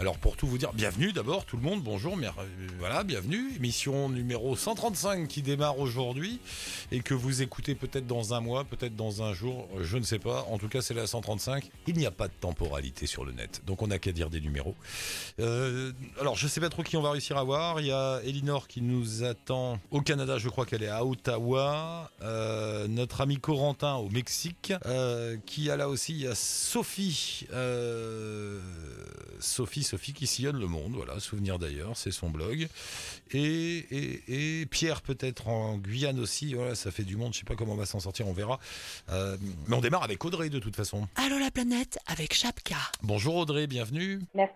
Alors pour tout vous dire, bienvenue d'abord tout le monde, bonjour, euh, voilà, bienvenue. Émission numéro 135 qui démarre aujourd'hui et que vous écoutez peut-être dans un mois, peut-être dans un jour, je ne sais pas. En tout cas, c'est la 135. Il n'y a pas de temporalité sur le net, donc on n'a qu'à dire des numéros. Euh, alors je sais pas trop qui on va réussir à voir. Il y a Elinor qui nous attend au Canada, je crois qu'elle est à Ottawa. Euh, notre ami Corentin au Mexique, euh, qui a là aussi, il y a Sophie. Euh, Sophie, Sophie qui sillonne le monde, voilà, souvenir d'ailleurs, c'est son blog. Et, et, et Pierre peut-être en Guyane aussi, voilà, ça fait du monde, je sais pas comment on va s'en sortir, on verra. Euh, mais on démarre avec Audrey de toute façon. Allô la planète avec Chapka. Bonjour Audrey, bienvenue. Merci.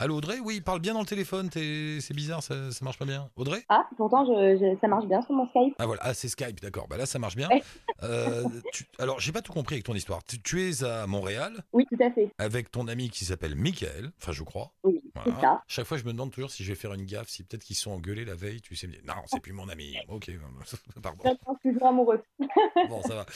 Allô Audrey, oui, parle bien dans le téléphone, c'est bizarre, ça, ça marche pas bien. Audrey? Ah, pourtant je, je- ça marche bien sur mon Skype. Ah voilà, ah, c'est Skype, d'accord, bah là ça marche bien. Ouais. Euh, tu- alors j'ai pas tout compris avec ton histoire. Tu, tu es à Montréal Oui, tout à fait. avec ton ami qui s'appelle Michael, enfin je crois. Oui, Voilà. c'est ça. Chaque fois, je me demande toujours si je vais faire une gaffe, si peut-être qu'ils sont engueulés la veille, tu sais me dire, non, c'est plus mon ami. Ok, pardon. Je amoureux. Bon, ça va.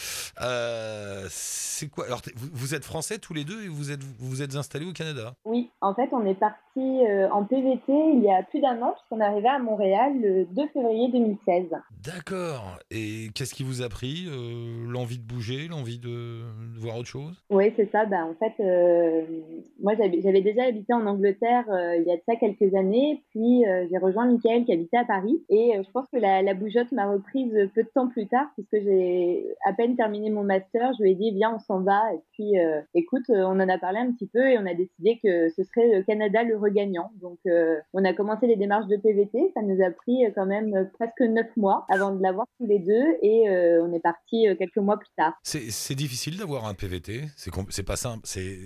Euh, c'est quoi Alors, vous, vous êtes français tous les deux et vous êtes vous êtes installés au Canada? Oui, en fait, on est parti euh, en PVT il y a plus d'un an puisqu'on est arrivé à Montréal le 2 février 2016. D'accord. Et qu'est-ce qui vous a pris Euh, L'envie de bouger, l'envie de, de voir autre chose? Oui, c'est ça. Ben, en fait, moi, j'avais déjà habité en Angleterre il y a de ça quelques années. Puis, j'ai rejoint Michael qui habitait à Paris. Et euh, je pense que la, la bougeotte m'a reprise peu de temps plus tard puisque j'ai à peine terminé mon master. Je lui ai dit, viens, on s'en va. Et puis, euh, écoute, euh, on en a parlé un petit peu et on a décidé que ce serait le Canada le regagnant. Donc, on a commencé les démarches de PVT. Ça nous a pris quand même presque neuf mois avant de l'avoir tous les deux. Et on est parti quelques mois plus tard. C'est difficile d'avoir un PVT. C'est pas simple. C'est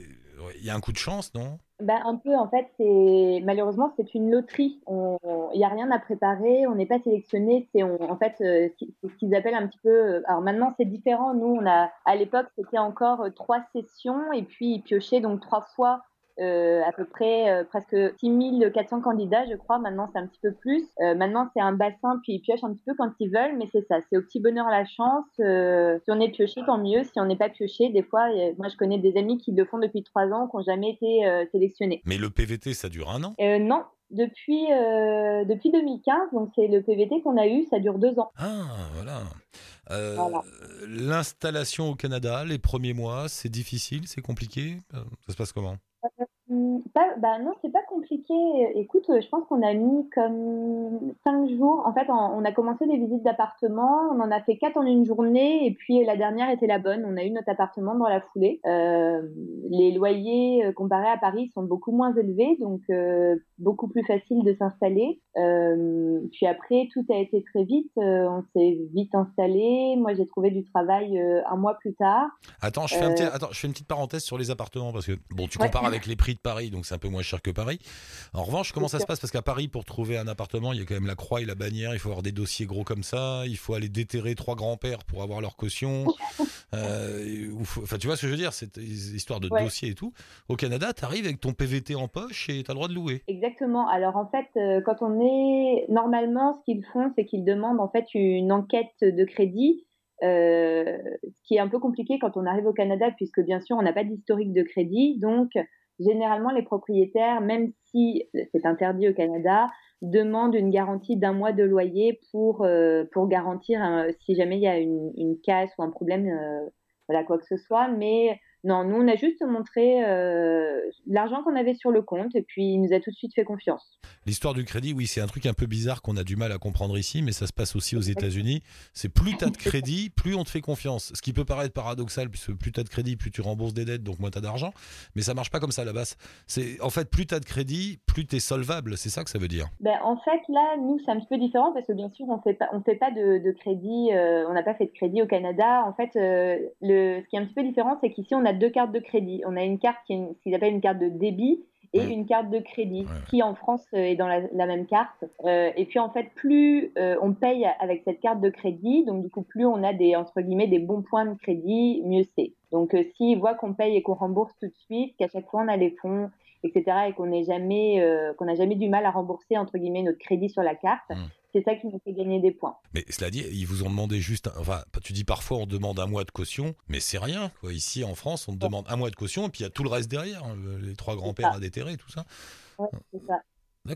il y a un coup de chance, non? Ben, un peu, en fait, c'est malheureusement c'est une loterie. Il n'y a rien à préparer, on n'est pas sélectionné. C'est en fait euh, c'est ce qu'ils appellent un petit peu. euh, Alors maintenant c'est différent. Nous, on a à l'époque c'était encore euh, trois sessions et puis ils piochaient donc trois fois. Euh, à peu près euh, presque 6400 candidats, je crois. Maintenant, c'est un petit peu plus. Euh, maintenant, c'est un bassin, puis ils piochent un petit peu quand ils veulent, mais c'est ça. C'est au petit bonheur la chance. Euh, si on est pioché, tant mieux. Si on n'est pas pioché, des fois, moi, je connais des amis qui le font depuis trois ans, qui n'ont jamais été sélectionnés. Mais le PVT, ça dure un an? Non, depuis, euh, depuis 2015, donc c'est le PVT qu'on a eu, ça dure deux ans. Ah, voilà. Euh, Voilà. L'installation au Canada, les premiers mois, c'est difficile, c'est compliqué? Ça se passe comment? Pas, bah non, c'est pas compliqué. Écoute, je pense qu'on a mis comme cinq jours. En fait, on, a commencé des visites d'appartements. On en a fait quatre en une journée. Et puis, la dernière était la bonne. On a eu notre appartement dans la foulée. Euh, les loyers, euh, comparés à Paris, sont beaucoup moins élevés. Donc, euh, beaucoup plus facile de s'installer. Euh, puis après, tout a été très vite. On s'est vite installé. Moi, j'ai trouvé du travail un mois plus tard. Attends, je fais, un petit- attends, je fais une petite parenthèse sur les appartements parce que bon, tu Ouais. compares avec les prix de Paris, donc c'est un peu moins cher que Paris. En revanche, comment ça se passe? Parce qu'à Paris, pour trouver un appartement, il y a quand même la croix et la bannière. Il faut avoir des dossiers gros comme ça. Il faut aller déterrer trois grands-pères pour avoir leur caution. Euh, Enfin, tu vois ce que je veux dire C'est histoire de Ouais. dossiers et tout. Au Canada, tu arrives avec ton PVT en poche et tu as le droit de louer. Exactement. Alors en fait, euh, quand on est normalement, ce qu'ils font, c'est qu'ils demandent en fait une enquête de crédit, euh, ce qui est un peu compliqué quand on arrive au Canada, puisque bien sûr on n'a pas d'historique de crédit. Donc généralement les propriétaires, même si c'est interdit au Canada, demandent une garantie d'un mois de loyer pour euh, pour garantir euh, si jamais il y a une, une casse ou un problème, euh, voilà quoi que ce soit. Mais non, nous, on a juste montré euh, l'argent qu'on avait sur le compte et puis il nous a tout de suite fait confiance. L'histoire du crédit, oui, c'est un truc un peu bizarre qu'on a du mal à comprendre ici, mais ça se passe aussi aux États-Unis. C'est plus tu as de crédit, plus on te fait confiance. Ce qui peut paraître paradoxal, puisque plus tu as de crédit, plus tu rembourses des dettes, donc moins tu as d'argent. Mais ça marche pas comme ça à la base. C'est, en fait, plus tu as de crédit, plus tu es solvable. C'est ça que ça veut dire. Ben, en fait, là, nous, c'est un petit peu différent parce que bien sûr, on fait pas, on fait pas de, de crédit, euh, on n'a pas fait de crédit au Canada. En fait, euh, le, ce qui est un petit peu différent, c'est qu'ici, on a deux cartes de crédit. On a une carte qui est une- ce qu'ils appellent une carte de débit et une carte de crédit, Ouais, qui en France euh, est dans la, la même carte. Euh, et puis en fait, plus euh, on paye avec cette carte de crédit, donc du coup, plus on a des entre guillemets des bons points de crédit, mieux c'est. Donc euh, s'ils voient qu'on paye et qu'on rembourse tout de suite, qu'à chaque fois on a les fonds etc., et qu'on jamais, qu'on n'a jamais du mal à rembourser entre guillemets notre crédit sur la carte. Mmh. C'est ça qui nous fait gagner des points. Mais cela dit, ils vous ont demandé juste, enfin, tu dis parfois on demande un mois de caution, mais c'est rien. Quoi. Ici en France, on demande un mois de caution et puis il y a tout le reste derrière, hein, les trois grands-pères à déterrer, tout ça. Ouais, c'est ça.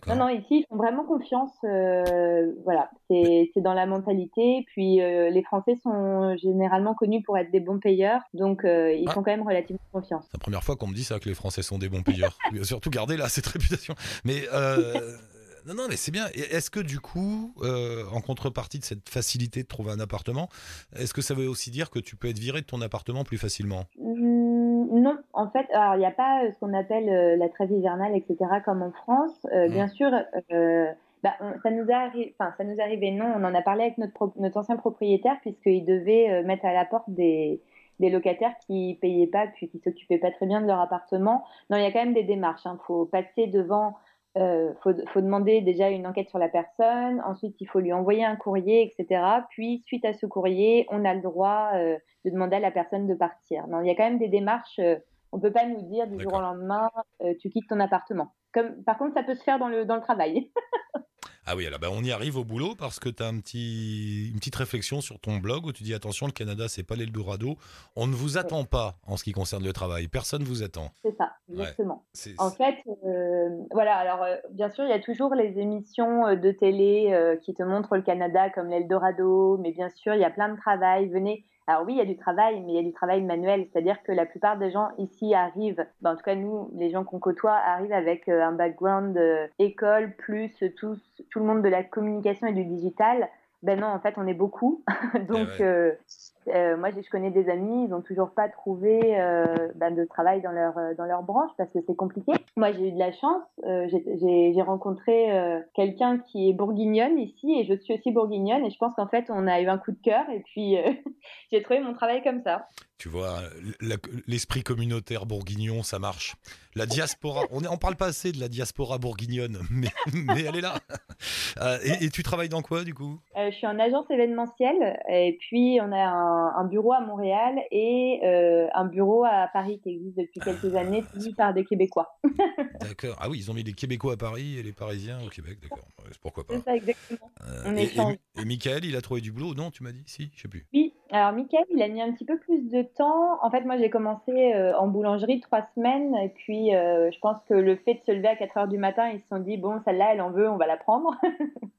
Non, non, ici, ils font vraiment confiance. Euh, voilà, c'est dans la mentalité. Puis euh, les Français sont généralement connus pour être des bons payeurs, donc euh, ils ah. font quand même relativement confiance. C'est la première fois qu'on me dit ça, que les Français sont des bons payeurs. Surtout garder là cette réputation. Mais non, non, mais c'est bien. Est-ce que du coup, en contrepartie de cette facilité de trouver un appartement, est-ce que ça veut aussi dire que tu peux être viré de ton appartement plus facilement? Non, en fait, il n'y a pas euh, ce qu'on appelle euh, la trêve hivernale, etc., comme en France. Euh, mmh. Bien sûr, bah, ça nous a enfin, ça nous arrivait, non, on en a parlé avec notre, notre ancien propriétaire, puisqu'il devait mettre à la porte des, des locataires qui payaient pas, puis qui s'occupaient pas très bien de leur appartement. Non, il y a quand même des démarches. Il hein. faut passer devant euh, faut, faut, demander déjà une enquête sur la personne, ensuite il faut lui envoyer un courrier, etc. Puis suite à ce courrier, on a le droit euh, de demander à la personne de partir. Non, il y a quand même des démarches. Euh, on peut pas nous dire du jour au lendemain, euh, tu quittes ton appartement. Comme, par contre, ça peut se faire dans le dans le travail. Ah oui, alors ben on y arrive au boulot parce que tu as un petit, une petite réflexion sur ton blog où tu dis attention, le Canada, c'est pas l'Eldorado. On ne vous attend pas en ce qui concerne le travail. Personne vous attend. C'est ça, exactement. en fait, euh, voilà, alors euh, bien sûr, il y a toujours les émissions euh, de télé qui te montrent le Canada comme l'Eldorado, mais bien sûr, il y a plein de travail. Venez, alors oui, il y a du travail, mais il y a du travail manuel, c'est-à-dire que la plupart des gens ici arrivent, ben, en tout cas nous, les gens qu'on côtoie, arrivent avec euh, un background euh, école plus tout, tout le monde de la communication et du digital. Ben non, en fait, on est beaucoup. Donc, eh euh, euh, moi, je connais des amis, ils n'ont toujours pas trouvé euh, ben, de travail dans leur, dans leur branche parce que c'est compliqué. Moi, j'ai eu de la chance. j'ai rencontré quelqu'un qui est bourguignonne ici et je suis aussi bourguignonne. Et je pense qu'en fait, on a eu un coup de cœur et puis j'ai trouvé mon travail comme ça. Tu vois, l'esprit communautaire bourguignon, ça marche. La diaspora, on ne parle pas assez de la diaspora bourguignonne, mais, mais elle est là. Euh, et, tu travailles dans quoi du coup? Euh, Je suis en agence événementielle et puis on a un, bureau à Montréal et euh, un bureau à Paris qui existe depuis quelques années, tenu par des Québécois. d'accord. Ah oui, ils ont mis les Québécois à Paris et les Parisiens au Québec, d'accord. Pourquoi pas C'est ça, exactement. et, et, Michael, il a trouvé du boulot? Non, tu m'as dit? Si, je sais plus. Oui, alors, Mickaël, il a mis un petit peu plus de temps. En fait, moi, j'ai commencé euh, en boulangerie trois semaines. Et puis, euh, je pense que le fait de se lever à 4 heures du matin, ils se sont dit, bon, celle-là, elle en veut, on va la prendre.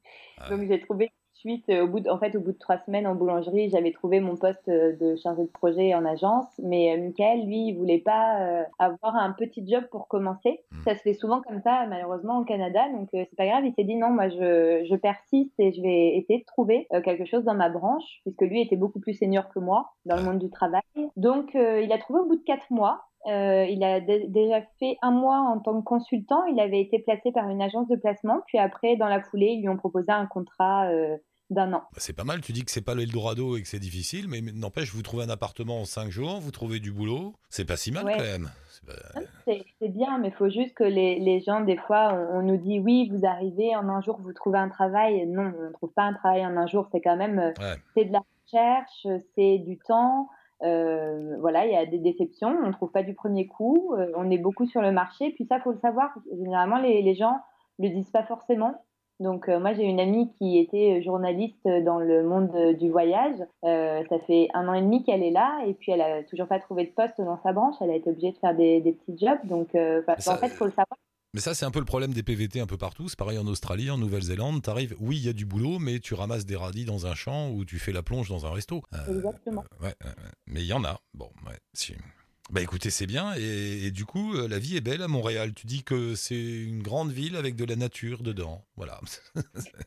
Ah Donc, j'ai trouvé suite, euh, au bout de, en fait, au bout de trois semaines en boulangerie, j'avais trouvé mon poste euh, de chargé de projet en agence. Mais euh, Michael, lui, il voulait pas avoir un petit job pour commencer. Hmm. Ça se fait souvent comme ça, malheureusement, au Canada. Donc, c'est pas grave. Il s'est dit non, moi, je, je persiste et je vais essayer de trouver quelque chose dans ma branche, puisque lui était beaucoup plus senior que moi dans le monde du travail. Donc, il a trouvé au bout de quatre mois. Euh, il a déjà fait un mois en tant que consultant. Il avait été placé par une agence de placement. Puis après, dans la foulée, ils lui ont proposé un contrat euh, d'un an. C'est pas mal, tu dis que c'est pas l'Eldorado et que c'est difficile, mais n'empêche, vous trouvez un appartement en cinq jours, vous trouvez du boulot, c'est pas si mal quand même. C'est bien, mais il faut juste que les, les gens, des fois, on, nous dit oui, vous arrivez en un jour, vous trouvez un travail. Non, on ne trouve pas un travail en un jour, c'est quand même c'est de la recherche, c'est du temps. Euh, voilà, il y a des déceptions, on ne trouve pas du premier coup, euh, on est beaucoup sur le marché. Puis ça, faut le savoir, généralement, les, les gens le disent pas forcément. Donc euh, moi j'ai une amie qui était journaliste dans le monde du voyage. Ça fait un an et demi qu'elle est là et puis elle a toujours pas trouvé de poste dans sa branche. Elle a été obligée de faire des, des petits jobs. Donc en fait faut le savoir. Mais ça, c'est un peu le problème des PVT un peu partout. C'est pareil en Australie, en Nouvelle-Zélande. T'arrives, oui, il y a du boulot, mais tu ramasses des radis dans un champ ou tu fais la plonge dans un resto. Exactement. ouais, mais il y en a. Bon, ouais, si. Bah écoutez, c'est bien. Et, du coup, euh, la vie est belle à Montréal. Tu dis que c'est une grande ville avec de la nature dedans. Voilà.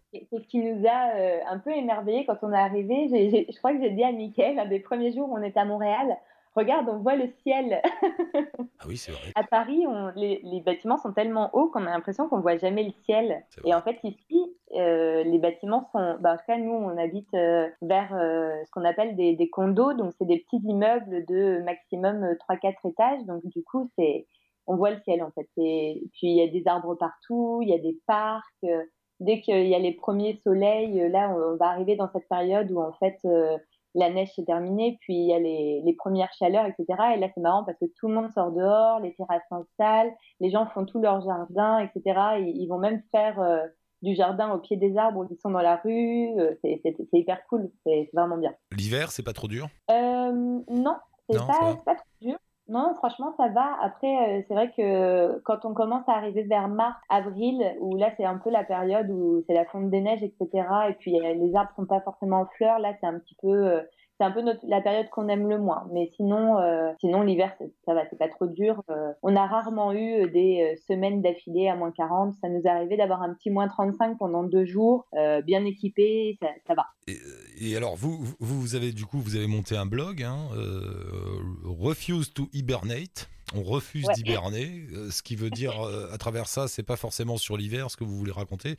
c'est ce qui nous a euh, un peu émerveillés quand on est arrivé. je crois que j'ai dit à Mickaël, un des premiers jours où on était à Montréal, regarde, on voit le ciel. ah oui, c'est vrai. À Paris, les, bâtiments sont tellement hauts qu'on a l'impression qu'on voit jamais le ciel. Et en fait, ici, euh, les bâtiments sont. Bah, en tout cas, nous, on habite euh, vers euh, ce qu'on appelle des, condos. Donc, c'est des petits immeubles de maximum 3-4 étages. Donc, du coup, c'est. On voit le ciel en fait. Et puis il y a des arbres partout, il y a des parcs. Dès qu'il y a les premiers soleils, là on va arriver dans cette période où en fait la neige s'est terminée, puis il y a les, les, premières chaleurs, etc. Et là, c'est marrant parce que tout le monde sort dehors, les terrasses s'installent, les gens font tout leur jardin, etc. Ils, ils vont même faire euh, du jardin au pied des arbres qui sont dans la rue. Euh, c'est hyper cool, c'est vraiment bien. L'hiver, c'est pas trop dur? Euh, Non, c'est pas, pas, trop dur. Non, franchement, ça va. Après, euh, c'est vrai que quand on commence à arriver vers mars, avril, où là, c'est un peu la période où c'est la fonte des neiges, etc. Et puis, les arbres sont pas forcément en fleurs. Là, c'est un petit peu c'est un peu notre, la période qu'on aime le moins. Mais sinon, euh, sinon l'hiver, ça va, c'est pas trop dur. Euh, on a rarement eu euh, des semaines d'affilée à moins 40. Ça nous arrivé d'avoir un petit moins 35 pendant deux jours, bien équipé, ça, ça va. Alors, vous, vous avez du coup, vous avez monté un blog, hein, Refuse to Hibernate. On refuse d'hiberner, ce qui veut dire à travers ça, c'est pas forcément sur l'hiver ce que vous voulez raconter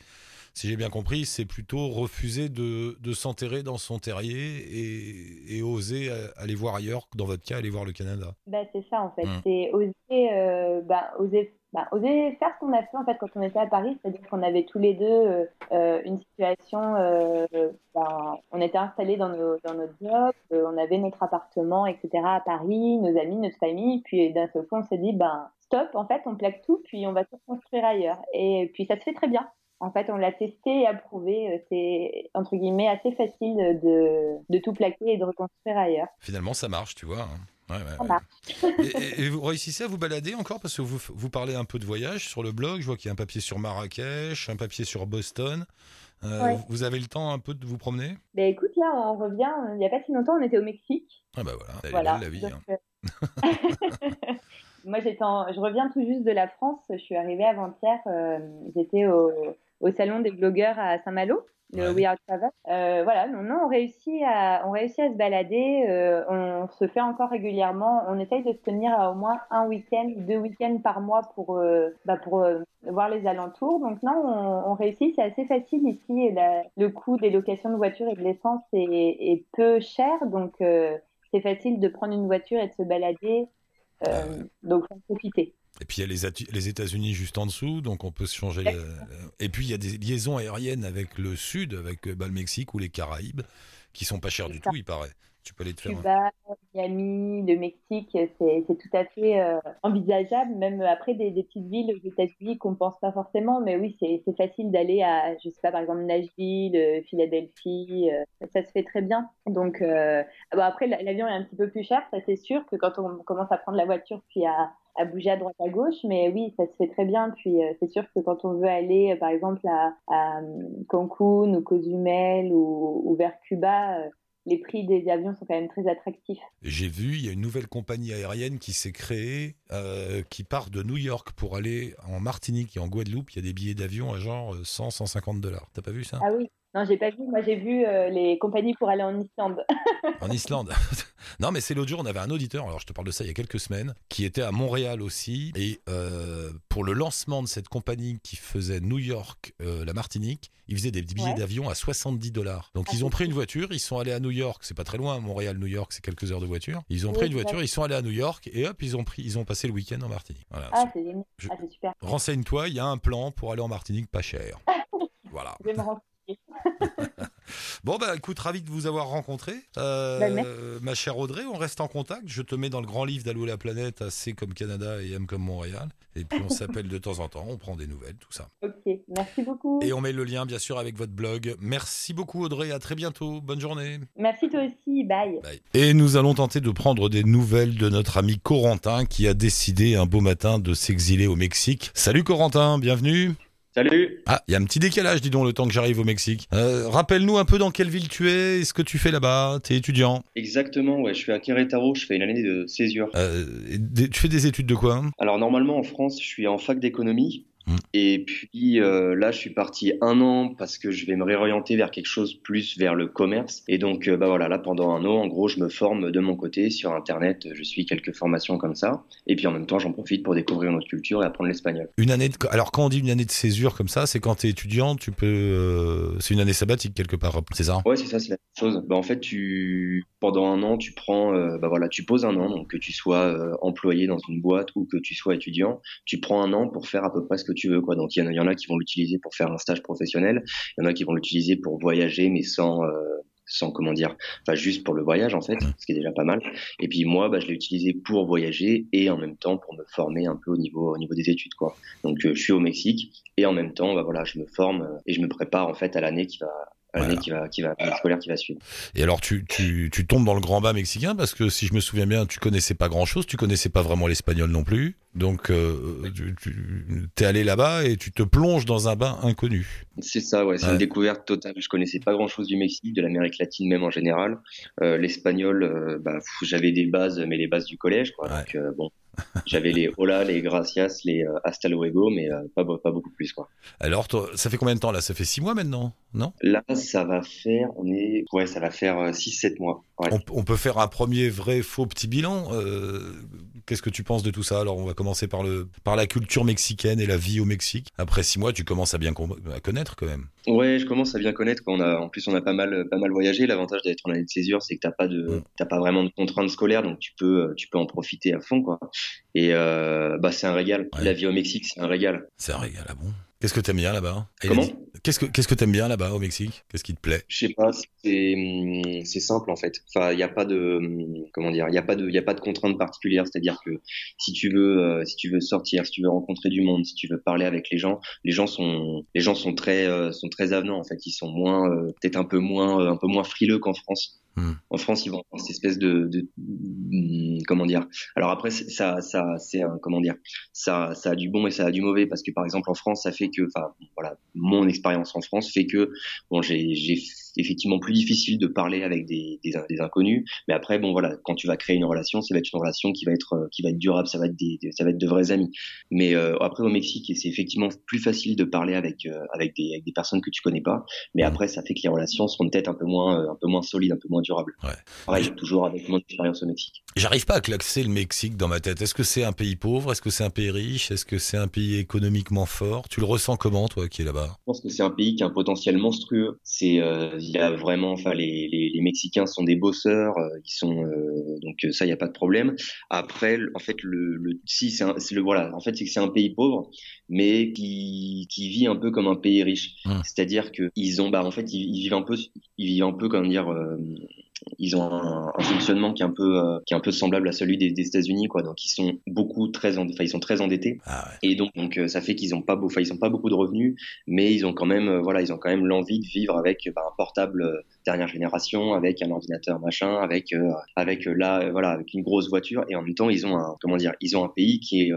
si j'ai bien compris, c'est plutôt refuser de, de s'enterrer dans son terrier et, et, oser aller voir ailleurs, dans votre cas, aller voir le Canada. Bah, c'est ça en fait, mmh. c'est oser, euh, bah, oser, bah, oser faire ce qu'on a fait en fait quand on était à Paris, c'est-à-dire qu'on avait tous les deux euh, euh une situation, euh, bah, on était installés dans, notre job, on avait notre appartement, etc. à Paris, nos amis, notre famille, puis d'un seul coup on s'est dit, ben stop, en fait on plaque tout, puis on va tout construire ailleurs. Et puis ça se fait très bien. En fait, on l'a testé et approuvé. C'est, entre guillemets, assez facile de, de, tout plaquer et de reconstruire ailleurs. Finalement, ça marche, tu vois. Hein. Ouais, et, vous réussissez à vous balader encore parce que vous, vous parlez un peu de voyage sur le blog. Je vois qu'il y a un papier sur Marrakech, un papier sur Boston. Euh, vous avez le temps un peu de vous promener? Ben Écoute, là, on revient. Il n'y a pas si longtemps, on était au Mexique. Ah bah voilà, la vie. Hein. Euh, moi, je reviens tout juste de la France. Je suis arrivée avant-hier. j'étais au, au salon des blogueurs à Saint-Malo, le We Are Travel. Euh, voilà, non, non, on réussit à, on réussit à se balader. Euh, on se fait encore régulièrement. On essaye de se tenir à au moins un week-end, deux week-ends par mois pour, euh, bah pour euh, voir les alentours. Donc non, on, on réussit. C'est assez facile ici. La, le coût des locations de voitures et de l'essence est, est, peu cher, donc c'est facile de prendre une voiture et de se balader. donc, faut en profiter. Et puis il y a les, les États-Unis juste en dessous, donc on peut se changer. Et puis il y a des liaisons aériennes avec le sud, avec bah, le Mexique ou les Caraïbes, qui sont pas chères du tout, il paraît. Tu peux aller te faire. Cuba, Miami, le Mexique, c'est tout à fait euh, envisageable. Même après des, des, petites villes aux États-Unis qu'on pense pas forcément, mais oui, c'est facile d'aller à, je sais pas, par exemple Nashville, euh, Philadelphie, euh, ça se fait très bien. Donc bon, après l'avion est un petit peu plus cher, ça c'est sûr que quand on commence à prendre la voiture puis à à bouger à droite à gauche, mais oui, ça se fait très bien. Puis euh, c'est sûr que quand on veut aller, euh, par exemple, à, à euh, Cancun ou Cozumel ou, ou vers Cuba, les prix des avions sont quand même très attractifs. J'ai vu, il y a une nouvelle compagnie aérienne qui s'est créée, qui part de New York pour aller en Martinique et en Guadeloupe. Il y a des billets d'avion à genre 100, 150 dollars. T'as pas vu ça? Ah oui, non, j'ai pas vu. Moi, j'ai vu euh, les compagnies pour aller en Islande. en Islande Non, mais c'est l'autre jour, on avait un auditeur, alors je te parle de ça il y a quelques semaines, qui était à Montréal aussi. Et euh, pour le lancement de cette compagnie qui faisait New York, euh, la Martinique, ils faisaient des billets d'avion à 70 dollars. Donc, ils ont pris une voiture, ils sont allés à New York. C'est pas très loin, Montréal, New York, c'est quelques heures de voiture. Ils ont pris une voiture, ils sont allés à New York et hop, ils ont, pris, ils ont passé le week-end en Martinique. Voilà. Ah, c'est ah, super. Renseigne-toi, il y a un plan pour aller en Martinique pas cher. voilà. Je vais me bon, bah écoute, ravi de vous avoir rencontré. Euh, bah, ma chère Audrey, on reste en contact. Je te mets dans le grand livre d'Allo la planète, assez comme Canada et M comme Montréal. Et puis on s'appelle de temps en temps, on prend des nouvelles, tout ça. Ok, merci beaucoup. Et on met le lien, bien sûr, avec votre blog. Merci beaucoup, Audrey. À très bientôt. Bonne journée. Merci toi aussi. Bye. Bye. Et nous allons tenter de prendre des nouvelles de notre ami Corentin qui a décidé un beau matin de s'exiler au Mexique. Salut Corentin, bienvenue. Salut Ah, il y a un petit décalage, dis donc, le temps que j'arrive au Mexique. Euh, rappelle-nous un peu dans quelle ville tu es et ce que tu fais là-bas. T'es étudiant? Exactement, ouais. Je suis à Querétaro, je fais une année de césure. Euh, tu fais des études de quoi Alors, normalement, en France, je suis en fac d'économie. Mm. Et puis euh, là, je suis parti un an parce que je vais me réorienter vers quelque chose plus vers le commerce. Et donc, euh, bah voilà, là pendant un an, en gros, je me forme de mon côté sur Internet. Je suis quelques formations comme ça. Et puis en même temps, j'en profite pour découvrir notre culture et apprendre l'espagnol. Une année. De... Alors quand on dit une année de césure comme ça, c'est quand tu es étudiant, tu peux. Euh... C'est une année sabbatique quelque part, c'est ça? Ouais, c'est ça, c'est la même chose. Bah, en fait, tu pendant un an, tu prends, euh, bah voilà, tu poses un an, donc que tu sois euh, employé dans une boîte ou que tu sois étudiant, tu prends un an pour faire à peu près ce que tu veux, quoi. Donc il y, en a, y en a qui vont l'utiliser pour faire un stage professionnel, il y en a qui vont l'utiliser pour voyager, mais sans euh, sans comment dire, enfin juste pour le voyage en fait, ce qui est déjà pas mal. Et puis moi, bah, je l'ai utilisé pour voyager et en même temps pour me former un peu au niveau au niveau des études quoi. Donc je suis au Mexique et en même temps, bah voilà, je me forme et je me prépare en fait à l'année qui va l'année qui va, qui va, scolaire qui va suivre. Et alors, tu, tu, tu, tombes dans le grand bas mexicain parce que si je me souviens bien, tu connaissais pas grand chose, tu connaissais pas vraiment l'espagnol non plus. Donc, euh, tu, es allé là-bas et tu te plonges dans un bain inconnu. C'est ça, ouais, c'est une découverte totale. Je connaissais pas grand chose du Mexique, de l'Amérique latine même en général. Euh, l'espagnol, euh, bah, j'avais des bases, mais les bases du collège, quoi. Donc, bon, j'avais les hola, les gracias, les hasta luego, mais pas, pas beaucoup plus. Quoi. Alors, ça fait combien de temps là? Ça fait six mois maintenant, non Là, ça va faire, on est, ouais, ça va faire 6-7 euh, mois. On, peut faire un premier vrai faux petit bilan. Qu'est-ce que tu penses de tout ça? Alors, on va commencer par, le, par la culture mexicaine et la vie au Mexique. Après six mois, tu commences à bien à connaître quand même. Ouais, je commence à bien connaître. On a, en plus, on a pas mal, pas mal voyagé. L'avantage d'être en année de césure, c'est que t'as pas de, mm. pas vraiment de contraintes scolaires, donc tu peux, tu peux en profiter à fond, quoi. Et euh, bah, c'est un régal. La vie au Mexique, c'est un régal. C'est un régal, ah bon? Qu'est-ce que t'aimes bien là-bas? Comment? Qu'est-ce que qu'est-ce que t'aimes bien là-bas au Mexique? Qu'est-ce qui te plaît? Je sais pas, c'est hum, c'est simple en fait. Enfin, il n'y a pas de hum, comment dire, il y a pas de il y a pas de contraintes particulières, c'est-à-dire que si tu veux euh, si tu veux sortir, si tu veux rencontrer du monde, si tu veux parler avec les gens, les gens sont les gens sont très euh, sont très avenants en fait, ils sont moins peut-être un peu moins un peu moins frileux qu'en France. Hmm. En France, ils vont avoir cette espèce de, de, hmm, comment dire? Alors après, ça, ça, c'est comment dire? Ça, ça a du bon et ça a du mauvais parce que par exemple en France, ça fait que, enfin, voilà, mon expérience en France fait que, bon, j'ai effectivement plus difficile de parler avec des, des, des, inconnus. Mais après, bon voilà, quand tu vas créer une relation, ça va être une relation qui va être euh, qui va être durable, ça va être des, ça va être de vrais amis. Mais euh, après au Mexique, c'est effectivement plus facile de parler avec euh, avec, des, avec des personnes que tu connais pas. Mais après, ça fait que les relations seront peut-être un peu moins un peu moins solides, un peu moins durables. Ouais. Pareil, toujours avec mon expérience au Mexique. J'arrive pas à classer le Mexique dans ma tête. Est-ce que c'est un pays pauvre? Est-ce que c'est un pays riche? Est-ce que c'est un pays économiquement fort? Tu le ressens comment toi qui es là-bas? Je pense que c'est un pays qui a un potentiel monstrueux. C'est il y a vraiment les, les, Mexicains sont des bosseurs, euh, ils sont euh, donc euh, ça, il n'y a pas de problème. Après, en fait, le, le si c'est le voilà, en fait, c'est que c'est un pays pauvre, mais qui, qui vit un peu comme un pays riche. Mmh. C'est-à-dire que ils ont, bah, en fait, ils, vivent un peu, ils vivent un peu, comment dire ils ont un, fonctionnement qui est un peu euh, qui est un peu semblable à celui des, des États-Unis quoi. Donc ils sont beaucoup très enfin ils sont très endettés. Ah et donc donc euh, ça fait qu'ils ont pas enfin ils ont pas beaucoup de revenus mais ils ont quand même euh, voilà ils ont quand même l'envie de vivre avec bah, un portable dernière génération avec un ordinateur machin avec avec là voilà avec une grosse voiture et en même temps ils ont un comment dire ils ont un pays qui est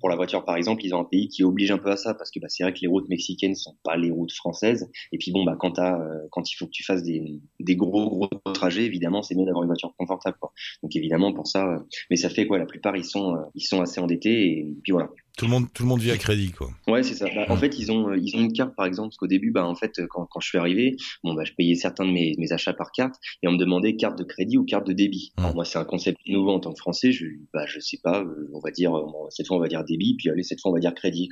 pour la voiture par exemple ils ont un pays qui oblige un peu à ça parce que bah, c'est vrai que les routes mexicaines sont pas les routes françaises et puis bon bah quand t'as quand il faut que tu fasses des des gros gros trajet, évidemment, c'est mieux d'avoir une voiture confortable. Quoi. Donc évidemment pour ça, euh, mais ça fait quoi? La plupart ils sont euh, ils sont assez endettés et puis voilà. Tout le monde, tout le monde vit à crédit, quoi. Ouais, c'est ça. Bah, en fait, ils ont, euh, ils ont une carte, par exemple, parce qu'au début, bah, en fait, quand, quand je suis arrivé, bon, bah, je payais certains de mes, mes achats par carte, et on me demandait carte de crédit ou carte de débit. Alors, moi, c'est un concept nouveau en tant que Français. Je, bah, je sais pas. On va dire, cette fois, on va dire débit, puis allez, cette fois, on va dire crédit.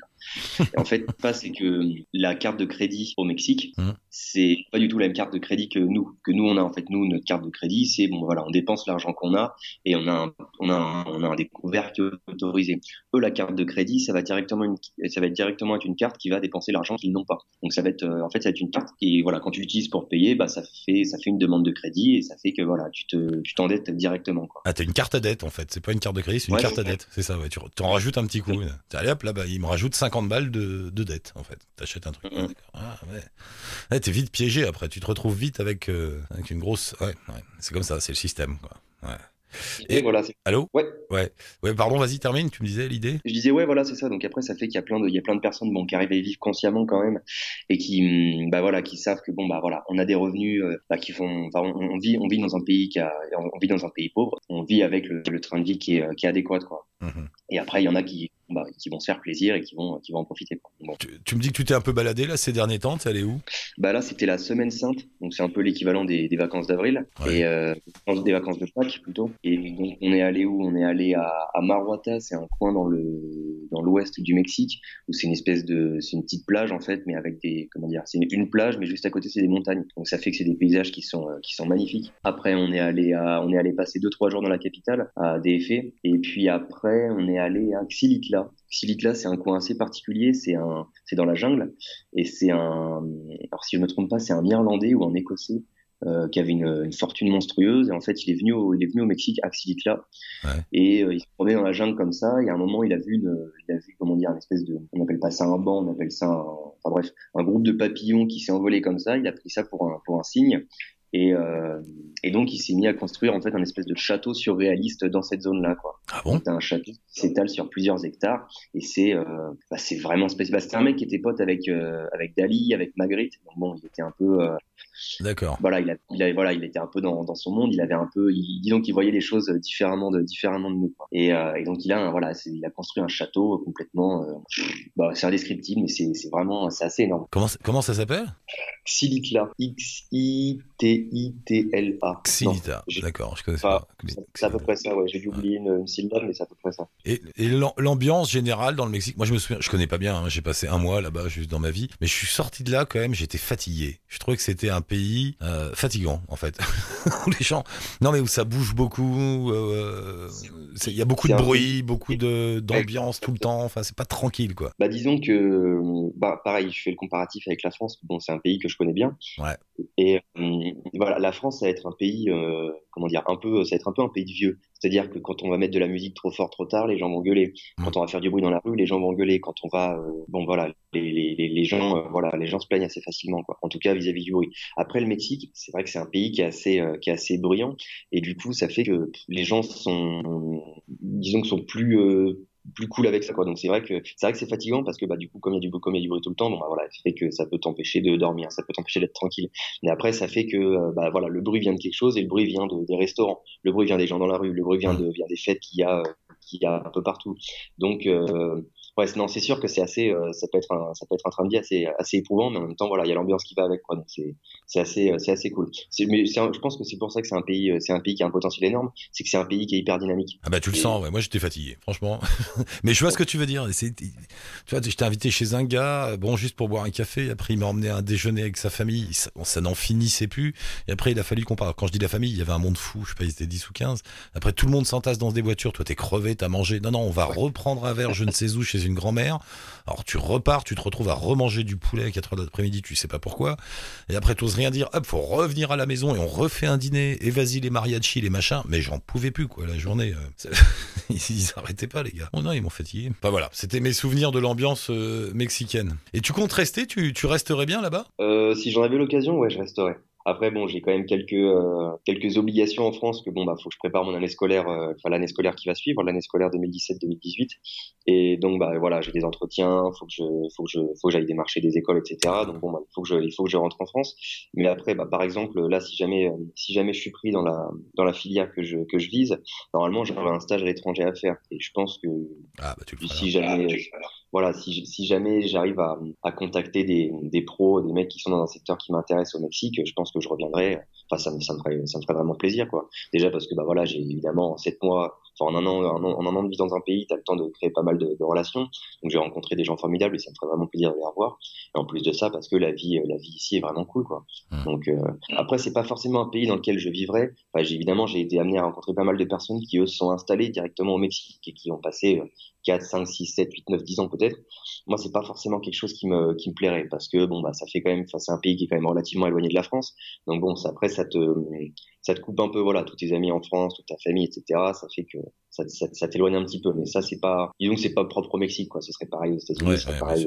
Et en fait, pas, c'est que la carte de crédit au Mexique, c'est pas du tout la même carte de crédit que nous, que nous on a. En fait, nous, notre carte de crédit, c'est bon, voilà, on dépense l'argent qu'on a et on a, un, on a, un, on a un découvert autorisé. Eux, la carte de crédit, ça va directement ça va être directement être une carte qui va dépenser l'argent qu'ils n'ont pas. Donc ça va être, euh, en fait, ça va être une carte et voilà, quand tu l'utilises pour payer, bah ça fait, ça fait une demande de crédit et ça fait que voilà, tu te, tu t'endettes directement. Quoi. Ah, t'as une carte à dette en fait. C'est pas une carte de crédit, c'est une carte à dette. C'est ça. Ouais. Tu en rajoutes un petit coup. Allez hop, là, bah, il me rajoute 50 balles de, de dette en fait. T'achètes un truc. Ah, ouais. t'es vite piégé après. Tu te retrouves vite avec, euh, avec une grosse. Ouais, ouais. C'est comme ça, c'est le système quoi. Et, voilà. Allô? Ouais. Ouais. Ouais, pardon, vas-y, termine, tu me disais l'idée? Je disais, ouais, voilà, c'est ça. Donc après, ça fait qu'il y a plein de, il y a plein de personnes bon, qui arrivent à vivre consciemment quand même et qui, hum, bah voilà, qui savent que bon, bah voilà, on a des revenus euh, bah, qui font, enfin, on, vit, on vit dans un pays qui a, on vit dans un pays pauvre, on vit avec le, train de vie qui est, qui est adéquat, quoi. Mmh et après, il y en a qui, bah, qui vont se faire plaisir et qui vont, qui vont en profiter. Tu, me dis que tu t'es un peu baladé là ces derniers temps, t'es allé où? Bah là, c'était la semaine sainte, donc c'est un peu l'équivalent des, des, vacances d'avril et euh, des vacances de Pâques plutôt. Et donc on est allé où? On est allé à, à Maruata, c'est un coin dans le dans l'ouest du Mexique où c'est une espèce de, c'est une petite plage en fait, mais avec des, comment dire, c'est une, plage, mais juste à côté c'est des montagnes. Donc ça fait que c'est des paysages qui sont euh, qui sont magnifiques. Après on est allé à, on est allé passer deux trois jours dans la capitale à DF et puis après on est allé à Xilitla Xilitla, c'est un coin assez particulier, c'est un, c'est dans la jungle, et c'est un, alors si je ne me trompe pas, c'est un Irlandais ou un Écossais qui avait une, fortune monstrueuse. Et en fait, il est venu au, il est venu au Mexique, à Xilitla, et il se promenait dans la jungle comme ça. Et à un moment, il a vu, une, il a vu comment dire, une espèce de, on appelle pas ça un banc, on appelle ça un, enfin bref, un groupe de papillons qui s'est envolé comme ça. Il a pris ça pour un, pour un signe. Et, euh, et donc, il s'est mis à construire en fait un espèce de château surréaliste dans cette zone-là. Quoi. Ah bon? C'est un château qui s'étale sur plusieurs hectares et c'est euh, bah, c'est vraiment spécial. Bah, c'était un mec qui était pote avec euh, avec Dali, avec Magritte. Donc bon, il était un peu euh, D'accord. Voilà, il, a, il a, voilà, il était un peu dans, dans son monde. Il avait un peu, il, disons qu'il voyait les choses différemment de différemment de nous. Quoi. Et, euh, et donc il a, voilà, il a construit un château complètement, euh, bah, c'est indescriptible, mais c'est vraiment, c'est assez énorme. Comment comment ça s'appelle? Xilitla. X I T I T L A. Xilitla. D'accord, je connais pas. C'est à peu près ça. Ouais, j'ai dû oublier une, une, syllabe, mais c'est à peu près ça. Et, et l'ambiance générale dans le Mexique, moi je me souviens, je connais pas bien. Hein, j'ai passé un mois là-bas juste dans ma vie, mais je suis sorti de là quand même. J'étais fatigué. Je trouvais que c'était un pays euh, fatigant en fait. les gens, non mais où ça bouge beaucoup, euh, il y a beaucoup de bruit, beaucoup d'ambiance tout le temps. Enfin, c'est pas tranquille quoi. Bah disons que, bah pareil, je fais le comparatif avec la France. Bon, c'est un pays que je connais bien. Ouais. Et euh, voilà, la France, ça va être un pays, euh, comment dire, un peu, ça va être un peu un pays de vieux. C'est-à-dire que quand on va mettre de la musique trop fort, trop tard, les gens vont gueuler. Mmh. Quand on va faire du bruit dans la rue, les gens vont gueuler. Quand on va, euh, bon voilà, les, les, les gens, euh, voilà, les gens se plaignent assez facilement, quoi. En tout cas vis-à-vis du bruit. Après le Mexique, c'est vrai que c'est un pays qui est assez, euh, qui est assez bruyant, et du coup, ça fait que les gens sont, disons que sont plus plus cool avec ça quoi. Donc c'est vrai que c'est vrai que c'est fatigant parce que bah du coup comme il y a du comme il y a du bruit tout le temps bon bah voilà ça fait que ça peut t'empêcher de dormir ça peut t'empêcher d'être tranquille. Mais après ça fait que euh, bah voilà le bruit vient de quelque chose et le bruit vient de, des restaurants. Le bruit vient des gens dans la rue le bruit vient de vient des fêtes qu'il y a euh, qu'il y a un peu partout. Donc euh, ouais, non, c'est sûr que c'est assez, euh, ça peut être un, ça peut être un train de vie assez, assez éprouvant, mais en même temps, voilà, il y a l'ambiance qui va avec, quoi. Donc c'est, c'est assez, euh, c'est assez cool. Mais je pense que c'est pour ça que c'est un pays, euh, c'est un pays qui a un potentiel énorme. C'est que c'est un pays qui est hyper dynamique. Ah bah tu le sens. Ouais. Moi, j'étais fatigué, franchement. mais je vois ce que tu veux dire. Tu vois, j'étais invité chez un gars, bon, juste pour boire un café. Après, il m'a emmené à un déjeuner avec sa famille. Ça, ça n'en finissait plus. Et après, il a fallu qu'on parle. Quand je dis la famille, il y avait un monde fou. Je sais pas, ils étaient 10 ou 15. Après, tout le monde s'entasse dans des voitures. Toi, t'es crevé, t'as mangé. Non, non, on va reprendre un verre, je ne sais où, chez une grand-mère. Alors tu repars, tu te retrouves à remanger du poulet à 4h de l'après-midi, tu sais pas pourquoi. Et après, tu rien dire. Hop, faut revenir à la maison et on refait un dîner. Et vas-y les mariachis, les machins. Mais j'en pouvais plus, quoi, la journée. Euh, ils arrêtaient pas, les gars. Oh non, ils m'ont fatigué. Enfin voilà, c'était mes souvenirs de l'ambiance euh, mexicaine. Et tu comptes rester? Tu, tu resterais bien là-bas? Euh, Si j'en avais l'occasion, ouais, je resterais. Après, bon, j'ai quand même quelques euh, quelques obligations en France que bon, bah, faut que je prépare mon année scolaire, euh, enfin l'année scolaire qui va suivre, l'année scolaire 2017-2018. Et donc, bah voilà, j'ai des entretiens, faut que je faut que je faut que j'aille démarcher des écoles, etc. Donc bon, bah, il faut que je il faut que je rentre en France. Mais après, bah, par exemple, là, si jamais euh, si jamais je suis pris dans la dans la filière que je que je vise, normalement, j'aurai un stage à l'étranger à faire. Et je pense que ah, bah, tu si jamais ah, voilà, si, si jamais j'arrive à, contacter des, des pros, des mecs qui sont dans un secteur qui m'intéresse au Mexique, je pense que je reviendrai. Enfin, ça me, ça me ferait, ça me ferait vraiment plaisir, quoi. Déjà parce que, bah voilà, j'ai évidemment sept mois, enfin, en un an, en un an de vie dans un pays, tu as le temps de créer pas mal de, de relations. Donc, j'ai rencontré des gens formidables et ça me ferait vraiment plaisir de les revoir. Et en plus de ça, parce que la vie, la vie ici est vraiment cool, quoi. Mmh. Donc, euh, après, c'est pas forcément un pays dans lequel je vivrais. Enfin, j'ai, évidemment, j'ai été amené à rencontrer pas mal de personnes qui, eux, se sont installées directement au Mexique et qui ont passé 4, 5, 6, 7, 8, 9, 10 ans peut-être. Moi, c'est pas forcément quelque chose qui me, qui me plairait parce que bon, bah, ça fait quand même, enfin, c'est un pays qui est quand même relativement éloigné de la France. Donc bon, ça, après, ça ça te coupe un peu, voilà, tous tes amis en France, toute ta famille, etc. Ça fait que ça, ça, ça t'éloigne un petit peu. Mais ça, c'est pas, disons que c'est pas propre au Mexique, quoi. Ce serait pareil aux États-Unis, ce serait pareil,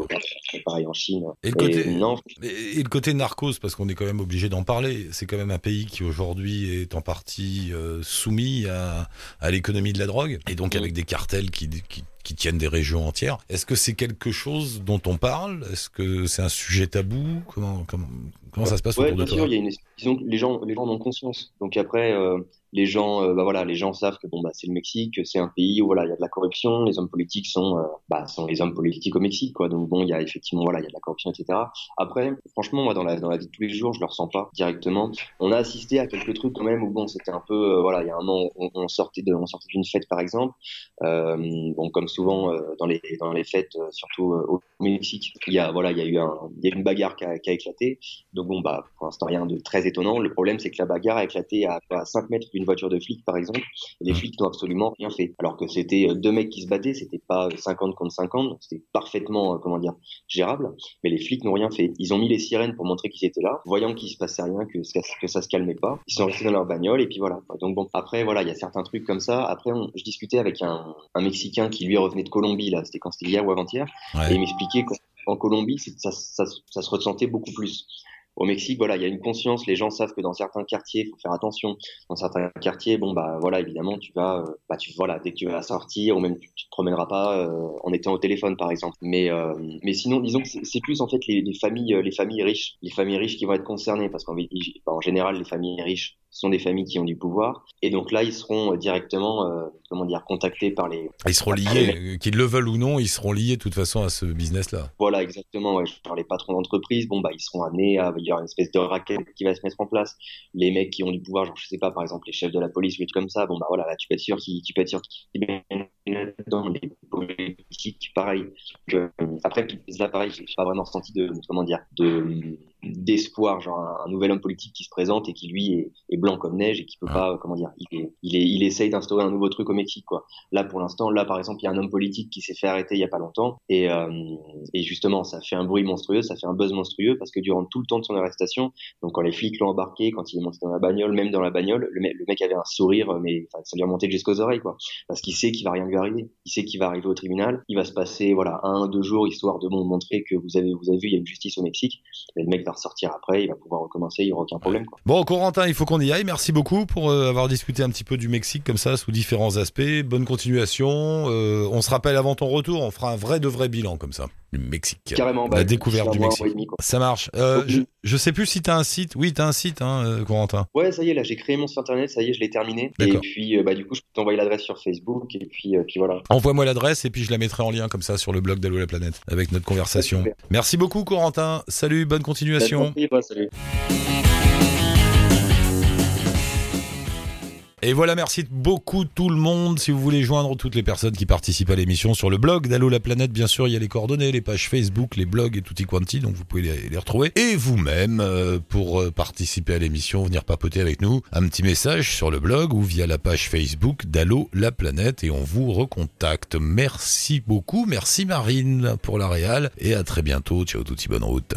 pareil en Chine. Et le côté, non. Et le côté narcos, parce qu'on est quand même obligé d'en parler. C'est quand même un pays qui aujourd'hui est en partie euh, soumis à, à l'économie de la drogue et donc mmh. avec des cartels qui, qui qui tiennent des régions entières. Est-ce que c'est quelque chose dont on parle? Est-ce que c'est un sujet tabou? Comment, comment, comment ça se passe ouais, autour de toi? sûr, il y a une, disons que les gens, les gens en ont conscience. Donc après, euh, les gens, euh, bah voilà, les gens savent que bon bah c'est le Mexique, c'est un pays où voilà il y a de la corruption, les hommes politiques sont, euh, bah sont les hommes politiques au Mexique quoi. Donc bon il y a effectivement voilà il y a de la corruption etc. Après franchement moi dans la dans la vie de tous les jours je le ressens pas directement. On a assisté à quelques trucs quand même où bon c'était un peu euh, voilà il y a un an on, sortait de on sortait d'une fête par exemple. bon comme souvent dans les dans les fêtes surtout au Mexique. Il y a voilà, il y a eu il y a une bagarre qui a, qui a, éclaté. Donc bon bah pour l'instant rien de très étonnant. Le problème c'est que la bagarre a éclaté à, à 5 mètres d'une voiture de flic par exemple. Et les flics n'ont absolument rien fait. Alors que c'était deux mecs qui se battaient, c'était pas 50 contre 50, c'était parfaitement comment dire gérable. Mais les flics n'ont rien fait. Ils ont mis les sirènes pour montrer qu'ils étaient là, voyant qu'il se passait rien, que, que ça se calmait pas. Ils sont restés dans leur bagnole et puis voilà. Donc bon après voilà, il y a certains trucs comme ça. Après on, je discutais avec un, un Mexicain qui lui revenait de Colombie là, c'était quand c'était hier ou avant-hier, ouais. et il m'expliquait qu'en Colombie ça, ça, ça, se ressentait beaucoup plus. Au Mexique, voilà, il y a une conscience. Les gens savent que dans certains quartiers, il faut faire attention. Dans certains quartiers, bon bah voilà, évidemment, tu vas, euh, bah tu voilà, dès que tu vas sortir, ou même tu, tu te promèneras pas euh, en étant au téléphone, par exemple. Mais euh, mais sinon, disons que c'est plus en fait les, les, familles, les familles riches, les familles riches qui vont être concernées, parce qu'en en général, les familles riches sont des familles qui ont du pouvoir, et donc là, ils seront directement, euh, comment dire, contactés par les. Ils seront liés, qu'ils le veulent ou non, ils seront liés de toute façon à ce business-là. Voilà, exactement. Ouais. Par les patrons d'entreprise, bon bah ils seront amenés à il y aura une espèce de raquette qui va se mettre en place. Les mecs qui ont du pouvoir, genre je sais pas, par exemple les chefs de la police ou des trucs comme ça, bon bah voilà, là tu peux être sûr qu'ils, tu peux être sûr qu'ils dans les politiques, pareil. Que, après, là pareil, j'ai pas vraiment ressenti de, comment dire, de d'espoir, genre un, un, nouvel homme politique qui se présente et qui lui est, est blanc comme neige et qui peut pas, comment dire, il est, il est, il essaye d'instaurer un nouveau truc au Mexique, quoi. Là, pour l'instant, là, par exemple, il y a un homme politique qui s'est fait arrêter il y a pas longtemps et, euh, et justement, ça fait un bruit monstrueux, ça fait un buzz monstrueux parce que durant tout le temps de son arrestation, donc quand les flics l'ont embarqué, quand il est monté dans la bagnole, même dans la bagnole, le mec, le mec avait un sourire, mais enfin, ça lui remontait jusqu'aux oreilles, quoi, parce qu'il sait qu'il va rien lui arriver, il sait qu'il va arriver au tribunal, il va se passer, voilà, un, deux jours histoire de montrer que vous avez, vous avez vu, il y a une justice au Mexique, et le mec va ressortir après, il va pouvoir recommencer, il n'y aura aucun problème. Quoi. Bon, Corentin, il faut qu'on y aille. Merci beaucoup pour euh, avoir discuté un petit peu du Mexique comme ça, sous différents aspects. Bonne continuation. Euh, on se rappelle avant ton retour, on fera un vrai de vrai bilan comme ça. Du Mexique. Carrément. La bah, découverte du Mexique. Demi, ça marche. Euh, je, je sais plus si tu as un site. Oui, tu as un site, hein, Corentin. Ouais, ça y est, là, j'ai créé mon site internet, ça y est, je l'ai terminé. Et puis, bah, du coup, je peux t'envoyer l'adresse sur Facebook. Et puis, puis voilà. Envoie-moi l'adresse et puis je la mettrai en lien comme ça sur le blog d'Allo la planète avec notre conversation. Merci beaucoup, Corentin. Salut, bonne continuation. Bah, salut. Et voilà, merci beaucoup tout le monde. Si vous voulez joindre toutes les personnes qui participent à l'émission sur le blog d'Allo la planète, bien sûr, il y a les coordonnées, les pages Facebook, les blogs et tutti quanti, donc vous pouvez les, retrouver. Et vous-même, euh, pour euh, participer à l'émission, venir papoter avec nous, un petit message sur le blog ou via la page Facebook d'Allo la planète et on vous recontacte. Merci beaucoup, merci Marine pour la réal et à très bientôt. Ciao tutti, bonne route.